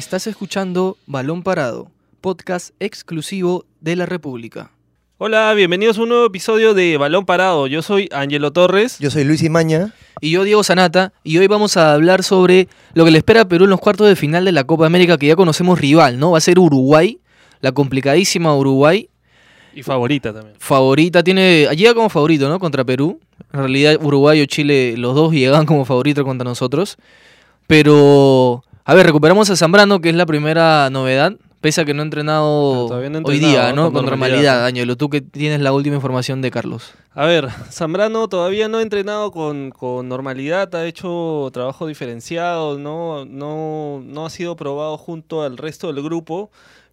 Estás escuchando Balón Parado, podcast exclusivo de la República. Hola, bienvenidos a un nuevo episodio de Balón Parado. Yo soy Angelo Torres. Yo soy Luis Imaña. Y yo, Diego Sanata, y hoy vamos a hablar sobre lo que le espera a Perú en los cuartos de final de la Copa América, que ya conocemos rival, ¿no? Va a ser Uruguay, la complicadísima Uruguay. Y favorita también. Favorita, tiene. Llega como favorito, ¿no? Contra Perú. En realidad, Uruguay o Chile, los dos llegan como favorito contra nosotros. Pero. A ver, recuperamos a Zambrano, que es la primera novedad. Pese a que no ha entrenado, no ha hoy día, ¿no? con normalidad, Ángelo. Tú que tienes la última información de Carlos. A ver, Zambrano todavía no ha entrenado con, con normalidad, ha hecho trabajo diferenciado, no, no, no ha sido probado junto al resto del grupo,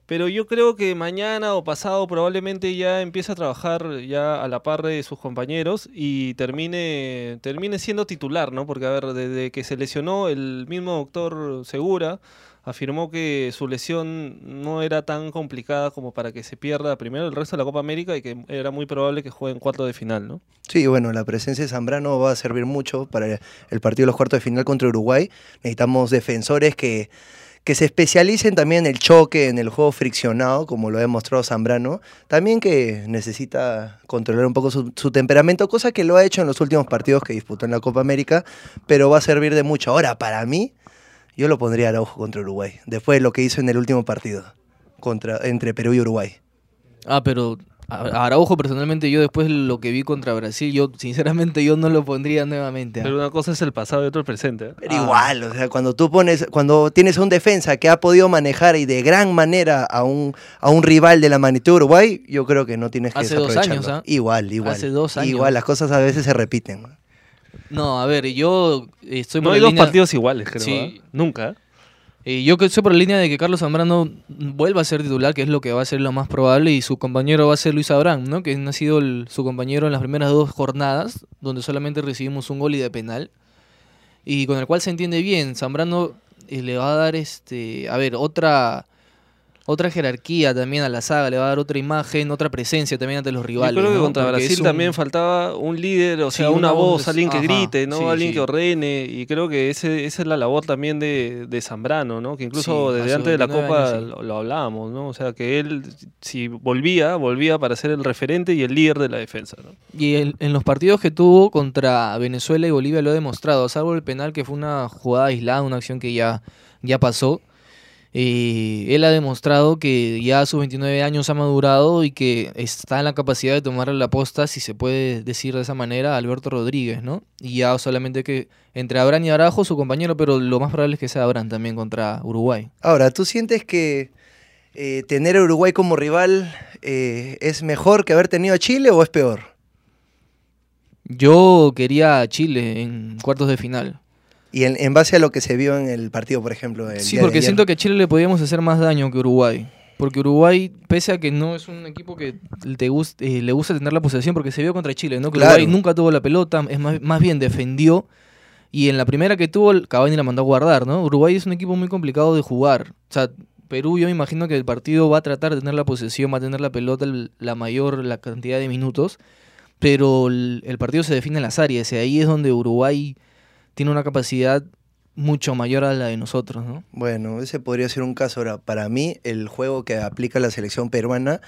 pero yo creo que mañana o pasado probablemente ya empiece a trabajar ya a la par de sus compañeros y termine, termine siendo titular, ¿no? Porque a ver, desde que se lesionó el mismo doctor Segura, afirmó que su lesión no era tan complicada como para que se pierda primero el resto de la Copa América y que era muy probable que juegue en cuarto de final, ¿no? Sí, bueno, la presencia de Zambrano va a servir mucho para el partido de los cuartos de final contra Uruguay. Necesitamos defensores que, que se especialicen también en el choque, en el juego friccionado, como lo ha demostrado Zambrano. También que necesita controlar un poco su, temperamento, cosa que lo ha hecho en los últimos partidos que disputó en la Copa América, pero va a servir de mucho. Ahora, para mí, yo lo pondría a Araujo contra Uruguay, después de lo que hizo en el último partido contra, entre Perú y Uruguay. Ah, pero a- Araujo personalmente yo después de lo que vi contra Brasil, yo sinceramente yo no lo pondría nuevamente. ¿ah? Pero una cosa es el pasado y otro el presente. ¿eh? Pero Ah. igual, o sea, cuando tú pones, cuando tienes un defensa que ha podido manejar y de gran manera a un, a un rival de la magnitud de Uruguay, yo creo que no tienes que Hace dos años, ¿ah? Igual, igual. Hace dos años. Igual, las cosas a veces se repiten. No, a ver, yo estoy No por hay dos línea- partidos iguales, creo. Sí. ¿ah? Nunca. Eh, yo que estoy por la línea de que Carlos Zambrano vuelva a ser titular, que es lo que va a ser lo más probable, y su compañero va a ser Luis Abraham, ¿no? Que ha sido su compañero en las primeras dos jornadas, donde solamente recibimos un gol y de penal, y con el cual se entiende bien. Zambrano eh, le va a dar, este, a ver, otra... Otra jerarquía también a la saga, le va a dar otra imagen, otra presencia también ante los rivales. Yo creo que ¿no? contra Porque Brasil un- también faltaba un líder, o Sí, sea, una una voz, voz, alguien que ajá, grite, ¿no? sí, alguien sí. que ordene. Y creo que ese, esa es la labor también de, de Zambrano, ¿no? Que incluso desde antes de la 29 Copa años, lo, lo hablábamos, ¿no? O sea, que él, si volvía, volvía para ser el referente y el líder de la defensa, ¿no? Y en, en los partidos que tuvo contra Venezuela y Bolivia lo ha demostrado, salvo el penal que fue una jugada aislada, una acción que ya, ya pasó. Eh, él ha demostrado que ya a sus 29 años ha madurado y que está en la capacidad de tomar la posta, si se puede decir de esa manera, a Alberto Rodríguez, ¿no? Y ya solamente que entre Abraham y Arajo, su compañero, pero lo más probable es que sea Abraham también contra Uruguay. Ahora, ¿tú sientes que eh, tener a Uruguay como rival eh, es mejor que haber tenido a Chile o es peor? Yo quería a Chile en cuartos de final. Y en, en base a lo que se vio en el partido, por ejemplo. el Sí, porque siento que a Chile le podíamos hacer más daño que Uruguay. Porque Uruguay, pese a que no es un equipo que te eh, le gusta tener la posesión, porque se vio contra Chile, ¿no? Que Claro. Uruguay nunca tuvo la pelota, es más, más bien defendió. Y en la primera que tuvo, Cavani la mandó a guardar, ¿no? Uruguay es un equipo muy complicado de jugar. O sea, Perú, yo me imagino que el partido va a tratar de tener la posesión, va a tener la pelota el- la mayor la cantidad de minutos. Pero el, el partido se define en las áreas. Y ahí es donde Uruguay tiene una capacidad mucho mayor a la de nosotros, ¿no? Bueno, ese podría ser un caso. Ahora, para mí, el juego que aplica la selección peruana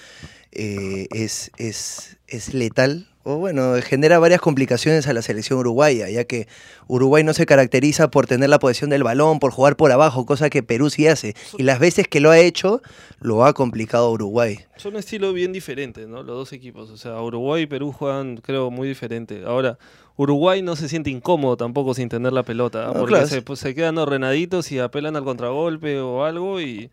eh, es, es, es letal. O bueno, genera varias complicaciones a la selección uruguaya, ya que Uruguay no se caracteriza por tener la posesión del balón, por jugar por abajo, cosa que Perú sí hace. Y las veces que lo ha hecho, lo ha complicado a Uruguay. Son estilos bien diferentes, ¿no? Los dos equipos. O sea, Uruguay y Perú juegan, creo, muy diferente. Ahora, Uruguay no se siente incómodo tampoco sin tener la pelota, No, porque claro. se, pues, se quedan ordenaditos y apelan al contragolpe o algo y,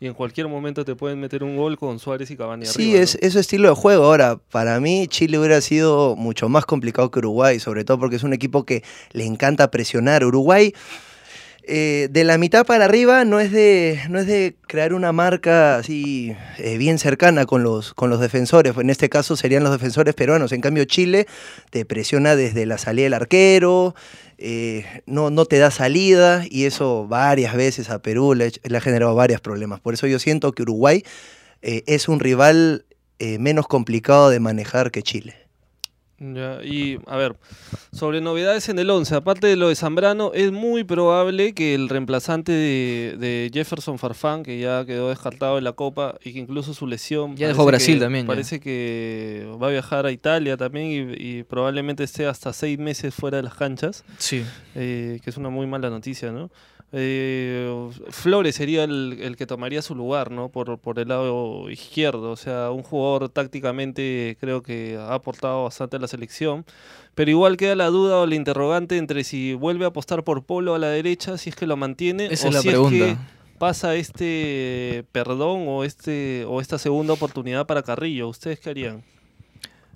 y en cualquier momento te pueden meter un gol con Suárez y Cavani Sí, arriba, ¿no? es, es su estilo de juego. Ahora, para mí, Chile hubiera sido mucho más complicado que Uruguay, sobre todo porque es un equipo que le encanta presionar. Uruguay, eh, de la mitad para arriba, no es de, no es de crear una marca así eh, bien cercana con los, con los defensores. En este caso serían los defensores peruanos. En cambio, Chile te presiona desde la salida del arquero, eh, no, no te da salida y eso varias veces a Perú le, ha generado varios problemas. Por eso yo siento que Uruguay eh, es un rival eh, menos complicado de manejar que Chile. Ya, y a ver, sobre novedades en el 11, aparte de lo de Zambrano, es muy probable que el reemplazante de, de Jefferson Farfán, que ya quedó descartado en la Copa y que incluso su lesión... Ya dejó Brasil que- también, ya. Parece que va a viajar a Italia también y, y probablemente esté hasta seis meses fuera de las canchas, Sí. eh, que es una muy mala noticia, ¿no? Eh, Flores sería el, el que tomaría su lugar, ¿no? Por, por el lado izquierdo. O sea, un jugador tácticamente creo que ha aportado bastante a la selección. Pero igual queda la duda o la interrogante entre si vuelve a apostar por Polo a la derecha, si es que lo mantiene, Esa o es la si es que pasa este perdón o este o esta segunda oportunidad para Carrillo. ¿Ustedes qué harían?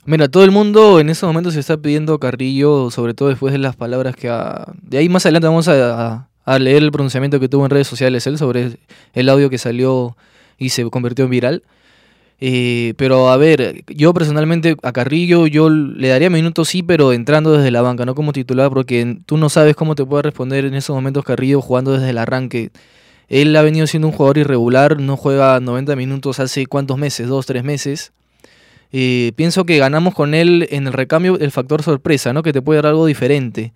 Mira, todo el mundo en estos momentos se está pidiendo Carrillo, sobre todo después de las palabras que ha... De ahí más adelante vamos a, a- a leer el pronunciamiento que tuvo en redes sociales él sobre el audio que salió y se convirtió en viral. Eh, pero a ver, yo personalmente a Carrillo yo le daría minutos sí, pero entrando desde la banca, no como titular, porque tú no sabes cómo te puede responder en esos momentos Carrillo jugando desde el arranque. Él ha venido siendo un jugador irregular, no juega 90 minutos hace cuántos meses, dos, tres meses. Eh, pienso que ganamos con él en el recambio el factor sorpresa, ¿no? Que te puede dar algo diferente.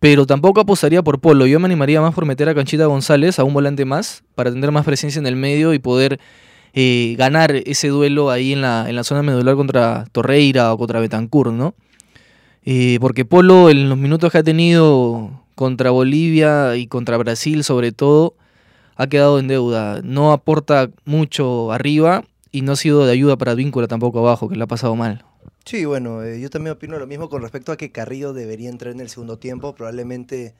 Pero tampoco apostaría por Polo. Yo me animaría más por meter a Canchita González, a un volante más, para tener más presencia en el medio y poder eh, ganar ese duelo ahí en la, en la zona medular contra Torreira o contra Betancourt, ¿no? Eh, porque Polo en los minutos que ha tenido contra Bolivia y contra Brasil sobre todo, ha quedado en deuda. No aporta mucho arriba y no ha sido de ayuda para Víncula tampoco abajo, que le ha pasado mal. Sí, bueno, eh, yo también opino lo mismo con respecto a que Carrillo debería entrar en el segundo tiempo, probablemente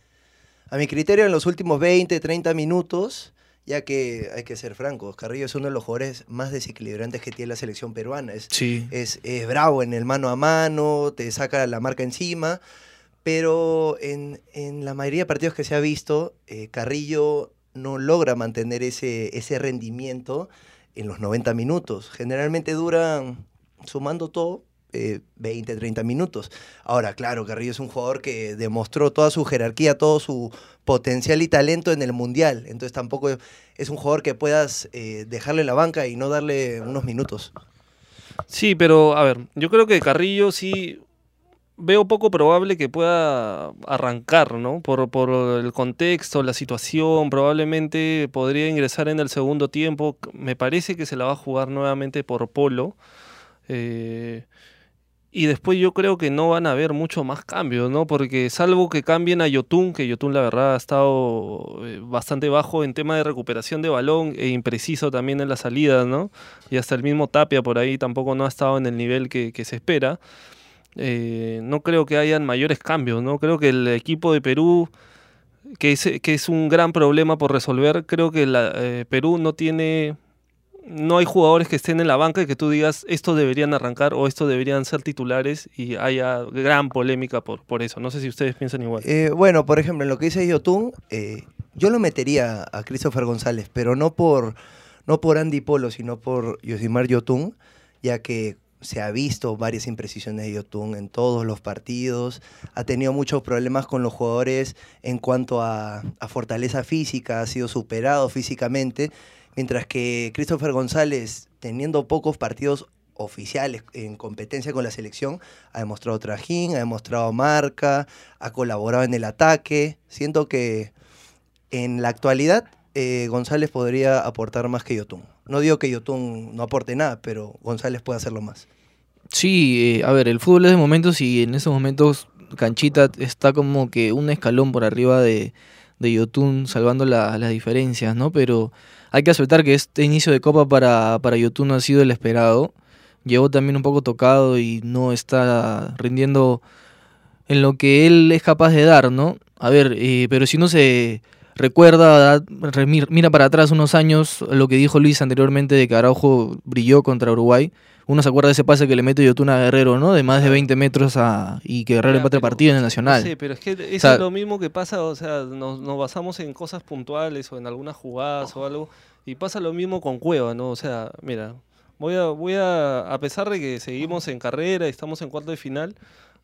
a mi criterio en los últimos 20, 30 minutos, ya que hay que ser francos, Carrillo es uno de los jugadores más desequilibrantes que tiene la selección peruana, es, Sí. es, es bravo en el mano a mano, te saca la marca encima, pero en, en la mayoría de partidos que se ha visto, eh, Carrillo no logra mantener ese, ese rendimiento en los 90 minutos. Generalmente duran, sumando todo, eh, 20, 30 minutos. Ahora, claro, Carrillo es un jugador que demostró toda su jerarquía, todo su potencial y talento en el Mundial. Entonces tampoco es un jugador que puedas eh, dejarle la banca y no darle unos minutos. Sí, pero a ver, yo creo que Carrillo sí veo poco probable que pueda arrancar, ¿no? Por, por el contexto, la situación, probablemente podría ingresar en el segundo tiempo. Me parece que se la va a jugar nuevamente por Polo. Eh, y después yo creo que no van a haber mucho más cambios, ¿no? Porque salvo que cambien a Yotun, que Yotun la verdad ha estado eh, bastante bajo en tema de recuperación de balón e impreciso también en la salida, ¿no? Y hasta el mismo Tapia por ahí tampoco no ha estado en el nivel que, se espera. Eh, no creo que hayan mayores cambios, ¿no? Creo que el equipo de Perú, que es, que es un gran problema por resolver, creo que eh, Perú no tiene no hay jugadores que estén en la banca y que tú digas estos deberían arrancar o estos deberían ser titulares y haya gran polémica por, por eso. No sé si ustedes piensan igual. Eh, bueno, por ejemplo, en lo que dice Yotun, eh, yo lo metería a Christopher González, pero no por, no por Andy Polo, sino por Yosimar Yotun, ya que se ha visto varias imprecisiones de Yotun en todos los partidos, ha tenido muchos problemas con los jugadores en cuanto a, a fortaleza física, ha sido superado físicamente, mientras que Christopher González, teniendo pocos partidos oficiales en competencia con la selección, ha demostrado trajín, ha demostrado marca, ha colaborado en el ataque. Siento que en la actualidad eh, González podría aportar más que Yotun. No digo que Yotun no aporte nada, pero González puede hacerlo más. Sí, eh, a ver, el fútbol es de momentos y en esos momentos Canchita está como que un escalón por arriba de, de Yotun, salvando la- las diferencias, ¿no? Pero hay que aceptar que este inicio de Copa para, para Yotun no ha sido el esperado. Llegó también un poco tocado y no está rindiendo en lo que él es capaz de dar, ¿no? A ver, eh, pero si uno se recuerda, da- re- mira para atrás unos años lo que dijo Luis anteriormente de que Araujo brilló contra Uruguay. Uno se acuerda de ese pase que le mete Yotun a Guerrero, ¿no? De más de 20 metros a, y que Guerrero empate el partido en el Nacional. Sí, pero es que eso sea- es lo mismo que pasa, o sea, nos, nos basamos en cosas puntuales o en algunas jugadas o algo, y pasa lo mismo con Cueva, ¿no? O sea, mira, voy a, voy a, a pesar de que seguimos en carrera y estamos en cuarto de final,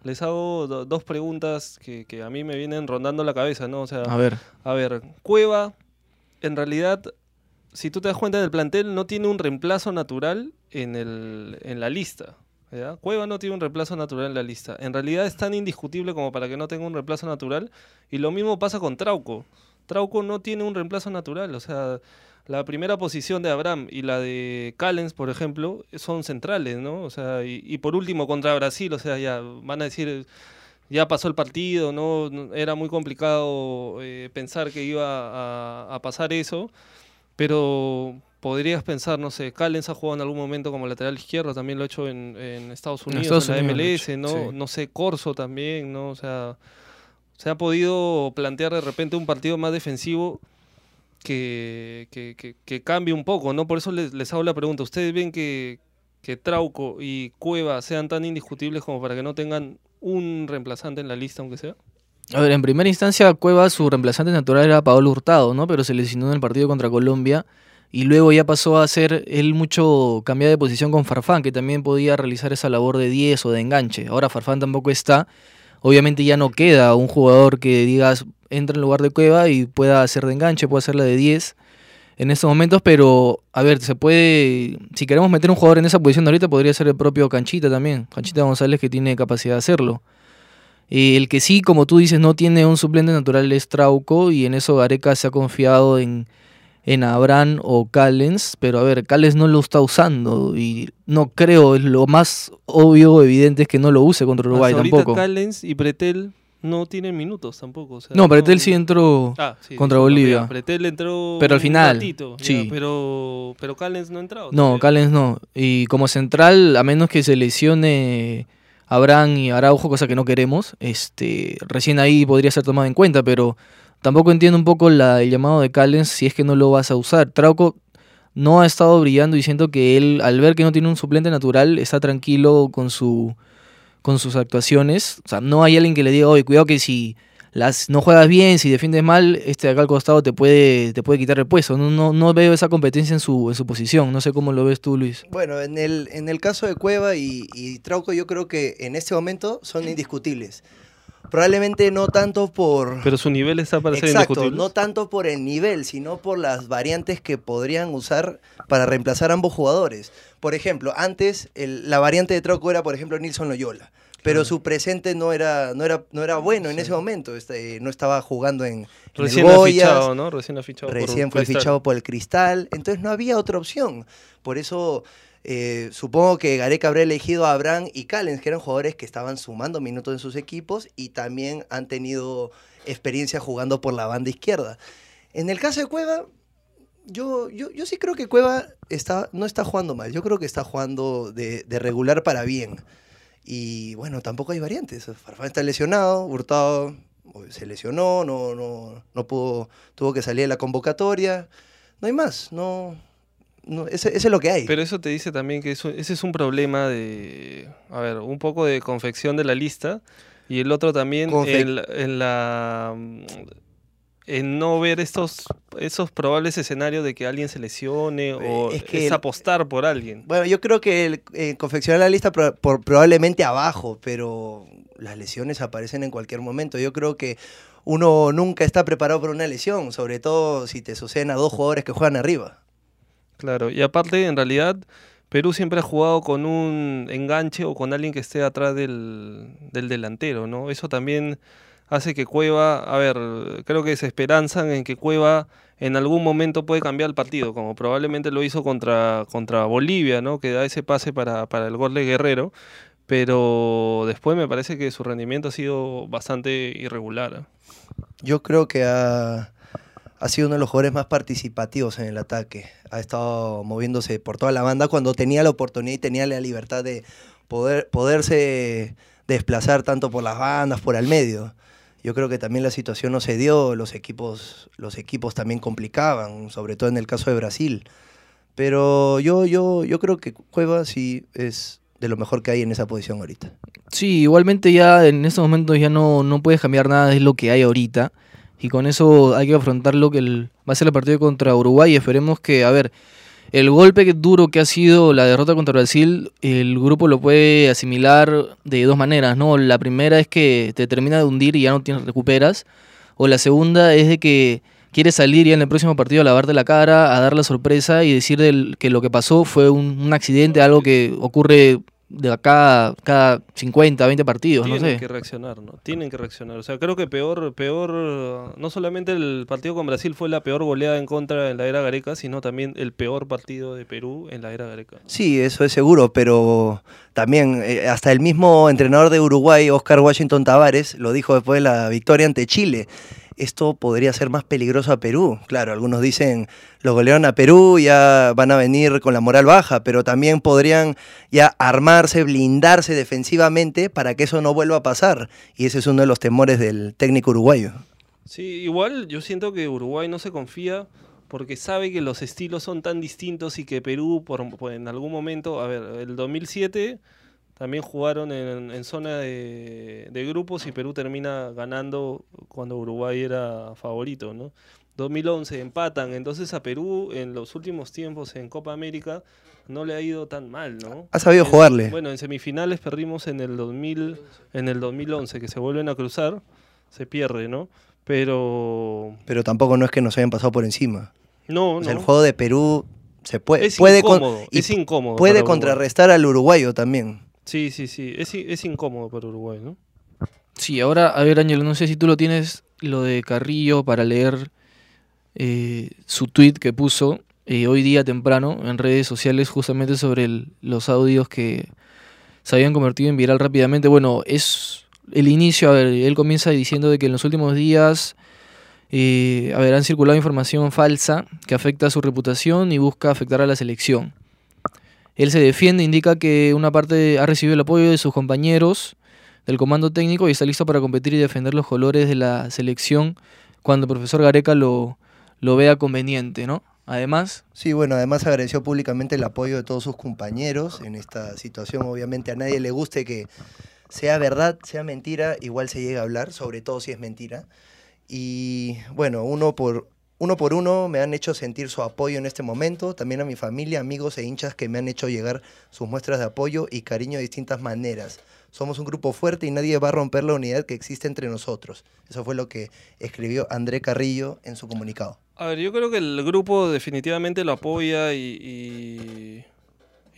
les hago do- dos preguntas que, que a mí me vienen rondando la cabeza, ¿no? O sea, A ver, a ver, Cueva, en realidad, si tú te das cuenta del plantel, no tiene un reemplazo natural en, el, en la lista. Cueva no tiene un reemplazo natural en la lista. En realidad es tan indiscutible como para que no tenga un reemplazo natural. Y lo mismo pasa con Trauco. Trauco no tiene un reemplazo natural. O sea, la primera posición de Abraham y la de Callens, por ejemplo, son centrales, ¿no? O sea, y, por último contra Brasil, o sea, ya van a decir ya pasó el partido, no, era muy complicado eh, pensar que iba a pasar eso, pero podrías pensar, no sé, Callens ha jugado en algún momento como lateral izquierdo, también lo ha hecho en, en Estados Unidos, Estados en la Unidos MLS, ¿no? sí. No sé, Corso también, ¿no? O sea, se ha podido plantear de repente un partido más defensivo que, que, que- que cambie un poco, ¿no? Por eso les, les hago la pregunta. ¿Ustedes ven que, que Trauco y Cueva sean tan indiscutibles como para que no tengan un reemplazante en la lista, aunque sea? A ver, en primera instancia, Cueva, su reemplazante natural era Paolo Hurtado, ¿no? Pero se lesionó en el partido contra Colombia. Y luego ya pasó a ser él mucho cambiar de posición con Farfán, que también podía realizar esa labor de 10 o de enganche. Ahora Farfán tampoco está. Obviamente ya no queda un jugador que digas entra en lugar de Cueva y pueda hacer de enganche, pueda hacer la de 10 en estos momentos, pero a ver, se puede, si queremos meter un jugador en esa posición ahorita, podría ser el propio Canchita también, Canchita González que tiene capacidad de hacerlo. Eh, el que sí, como tú dices, no tiene un suplente natural es Trauco y en eso Gareca se ha confiado en, en Abraham o Callens, pero a ver, Callens no lo está usando y no creo, es lo más obvio, evidente es que no lo use contra Uruguay Hasta tampoco. Callens y Pretel no tienen minutos tampoco. o sea, No, Pretel sí entró Ah, sí, contra Bolivia. Pretel entró Pero al un final, ratito, ya, sí. pero, pero Callens no ha entrado. No. Callens no. Y como central, a menos que se lesione Abraham y Araujo, cosa que no queremos, este, recién ahí podría ser tomado en cuenta, pero tampoco entiendo un poco la- el llamado de Callens si es que no lo vas a usar. Trauco no ha estado brillando y siento que él, al ver que no tiene un suplente natural, está tranquilo con su con sus actuaciones. O sea, no hay alguien que le diga, oye, cuidado que si las no juegas bien, si defiendes mal, este de acá al costado te puede, te puede quitar el puesto. No, no, no veo esa competencia en su, en su posición. No sé cómo lo ves tú, Luis. Bueno, en el, en el caso de Cueva y, y Trauco, yo creo que en este momento son indiscutibles. Probablemente no tanto por... Pero su nivel está para ser Exacto, indiscutible. no tanto por el nivel, sino por las variantes que podrían usar para reemplazar a ambos jugadores. Por ejemplo, antes el- la variante de Trauco era, por ejemplo, Nilson Loyola. Pero Claro. su presente no era, no era, no era bueno en Sí. ese momento. Este, no estaba jugando en, en el Recién Goiás. fichado, ¿no? Recién por fue Cristal. fichado por el Cristal, entonces no había otra opción. Por eso eh, supongo que Gareca habrá elegido a Abraham y Callens, que eran jugadores que estaban sumando minutos en sus equipos y también han tenido experiencia jugando por la banda izquierda. En el caso de Cueva, yo, yo, yo sí creo que Cueva está, no está jugando mal, yo creo que está jugando de, de regular para bien. Y bueno, tampoco hay variantes. Farfán está lesionado, Hurtado se lesionó, no, no, no pudo, tuvo que salir de la convocatoria. No hay más, no, no ese, ese es lo que hay. Pero eso te dice también que eso, ese es un problema de, a ver, un poco de confección de la lista y el otro también Confe- en, la- en la en no ver estos esos probables escenarios de que alguien se lesione o es es, que el- apostar por alguien. Bueno, yo creo que el, eh, confeccionar la lista por, probablemente abajo, pero las lesiones aparecen en cualquier momento. Yo creo que uno nunca está preparado para una lesión, sobre todo si te suceden a dos jugadores que juegan arriba. Claro, y aparte, en realidad, Perú siempre ha jugado con un enganche o con alguien que esté atrás del, del delantero, ¿no? Eso también hace que Cueva, a ver, creo que se esperanzan en que Cueva en algún momento puede cambiar el partido, como probablemente lo hizo contra, contra Bolivia, ¿no? Que da ese pase para, para el gol de Guerrero, pero después me parece que su rendimiento ha sido bastante irregular. Yo creo que ha, ha sido uno de los jugadores más participativos en el ataque. Ha estado moviéndose por toda la banda cuando tenía la oportunidad y tenía la libertad de poder, poderse desplazar tanto por las bandas, por al medio. Yo creo que también la situación no se dio, los equipos, los equipos también complicaban, sobre todo en el caso de Brasil. Pero yo, yo, yo creo que Cueva sí es de lo mejor que hay en esa posición ahorita. Sí, igualmente ya en estos momentos ya no, no puedes cambiar nada, es lo que hay ahorita. Y con eso hay que afrontar lo que el- va a ser el partido contra Uruguay. Y esperemos que, a ver, el golpe duro que ha sido la derrota contra Brasil, el grupo lo puede asimilar de dos maneras, ¿no? La primera es que te termina de hundir y ya no tienes, recuperas. O la segunda es de que quieres salir ya en el próximo partido a lavarte la cara, a dar la sorpresa y decir que lo que pasó fue un, un accidente, algo que ocurre de acá cada 50, 20 partidos, Tienen no sé. que reaccionar, ¿no? Tienen que reaccionar. O sea, creo que peor, peor, no solamente el partido con Brasil fue la peor goleada en contra en la era Gareca, sino también el peor partido de Perú en la era Gareca. Sí, eso es seguro, pero también eh, hasta el mismo entrenador de Uruguay, Oscar Washington Tavares, lo dijo después de la victoria ante Chile. Esto podría ser más peligroso a Perú. Claro, algunos dicen, los golearon a Perú, ya van a venir con la moral baja, pero también podrían ya armarse, blindarse defensivamente para que eso no vuelva a pasar. Y ese es uno de los temores del técnico uruguayo. Sí, igual yo siento que Uruguay no se confía porque sabe que los estilos son tan distintos y que Perú por, por en algún momento, a ver, el 2007 también jugaron en, en zona de, de grupos y Perú termina ganando cuando Uruguay era favorito, ¿no? 2011 empatan, entonces a Perú en los últimos tiempos en Copa América no le ha ido tan mal, ¿no? Ha sabido En- jugarle. Bueno, en semifinales perdimos en el 2000, en el 2011 que se vuelven a cruzar, se pierde, ¿no? Pero Pero tampoco no es que nos hayan pasado por encima. no, O sea, no. el juego de Perú se puede, es puede, con- incómodo, y es incómodo. puede contrarrestar al uruguayo también. Sí, sí, sí, es, es incómodo para Uruguay, ¿no? Sí, ahora, a ver, Ángel, no sé si tú lo tienes, lo de Carrillo, para leer eh, su tweet que puso eh, hoy día temprano en redes sociales justamente sobre los audios que se habían convertido en viral rápidamente. Bueno, es el inicio, a ver, él comienza diciendo de que en los últimos días, eh, han circulado información falsa que afecta a su reputación y busca afectar a la selección. Él se defiende, indica que una parte ha recibido el apoyo de sus compañeros del comando técnico y está listo para competir y defender los colores de la selección cuando el profesor Gareca lo, lo vea conveniente, ¿no? Además, Sí, bueno, además agradeció públicamente el apoyo de todos sus compañeros en esta situación. Obviamente a nadie le guste que sea verdad, sea mentira, igual se llega a hablar, sobre todo si es mentira. Y bueno, uno por, uno por uno me han hecho sentir su apoyo en este momento, también a mi familia, amigos e hinchas que me han hecho llegar sus muestras de apoyo y cariño de distintas maneras. Somos un grupo fuerte y nadie va a romper la unidad que existe entre nosotros. Eso fue lo que escribió André Carrillo en su comunicado. A ver, yo creo que el grupo definitivamente lo apoya y, y,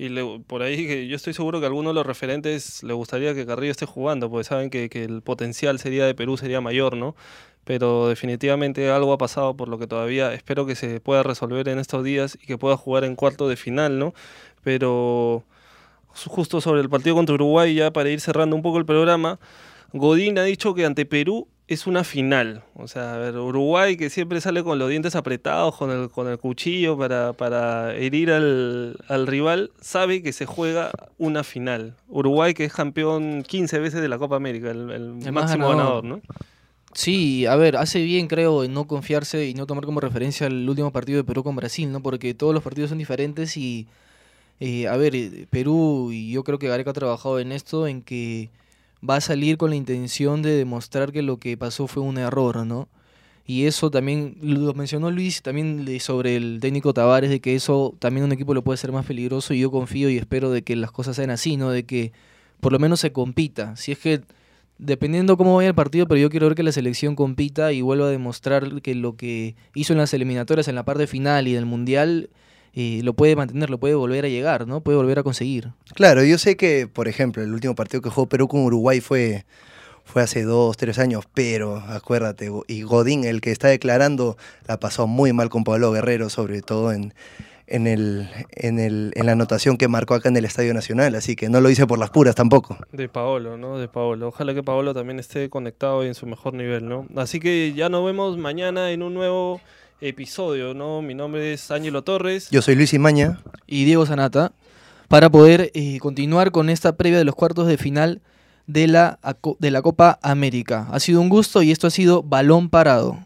y le- por ahí que yo estoy seguro que a algunos de los referentes le gustaría que Carrillo esté jugando, porque saben que, que el potencial sería de Perú sería mayor, ¿no? Pero definitivamente algo ha pasado por lo que todavía espero que se pueda resolver en estos días y que pueda jugar en cuarto de final, ¿no? Pero ju- justo sobre el partido contra Uruguay, ya para ir cerrando un poco el programa, Godín ha dicho que ante Perú es una final. O sea, a ver, Uruguay que siempre sale con los dientes apretados, con el, con el cuchillo para, para herir al, al rival, sabe que se juega una final. Uruguay que es campeón 15 veces de la Copa América, el, máximo ganador. ganador, ¿no? Sí, a ver, hace bien creo en no confiarse y no tomar como referencia el último partido de Perú con Brasil, ¿no? Porque todos los partidos son diferentes y, eh, a ver, eh, Perú, y yo creo que Gareca ha trabajado en esto, en que va a salir con la intención de demostrar que lo que pasó fue un error, ¿no? Y eso también lo mencionó Luis también sobre el técnico Tavares, de que eso también un equipo lo puede ser más peligroso y yo confío y espero de que las cosas sean así, ¿no? De que por lo menos se compita. Si es que, dependiendo cómo vaya el partido, pero yo quiero ver que la selección compita y vuelva a demostrar que lo que hizo en las eliminatorias, en la parte final y del Mundial, eh, lo puede mantener, lo puede volver a llegar, ¿no? Puede volver a conseguir. Claro, yo sé que, por ejemplo, el último partido que jugó Perú con Uruguay fue, fue hace dos, tres años, pero acuérdate, y Godín, el que está declarando, la pasó muy mal con Pablo Guerrero, sobre todo en, en, el, en, el, en la anotación que marcó acá en el Estadio Nacional, así que no lo hice por las puras tampoco. De Paolo, ¿no? De Paolo. Ojalá que Paolo también esté conectado y en su mejor nivel, ¿no? Así que ya nos vemos mañana en un nuevo episodio, ¿no? Mi nombre es Ángelo Torres. Yo soy Luis Imaña. y Diego Sanata para poder eh, continuar con esta previa de los cuartos de final de la, de la Copa América. Ha sido un gusto y esto ha sido Balón Parado.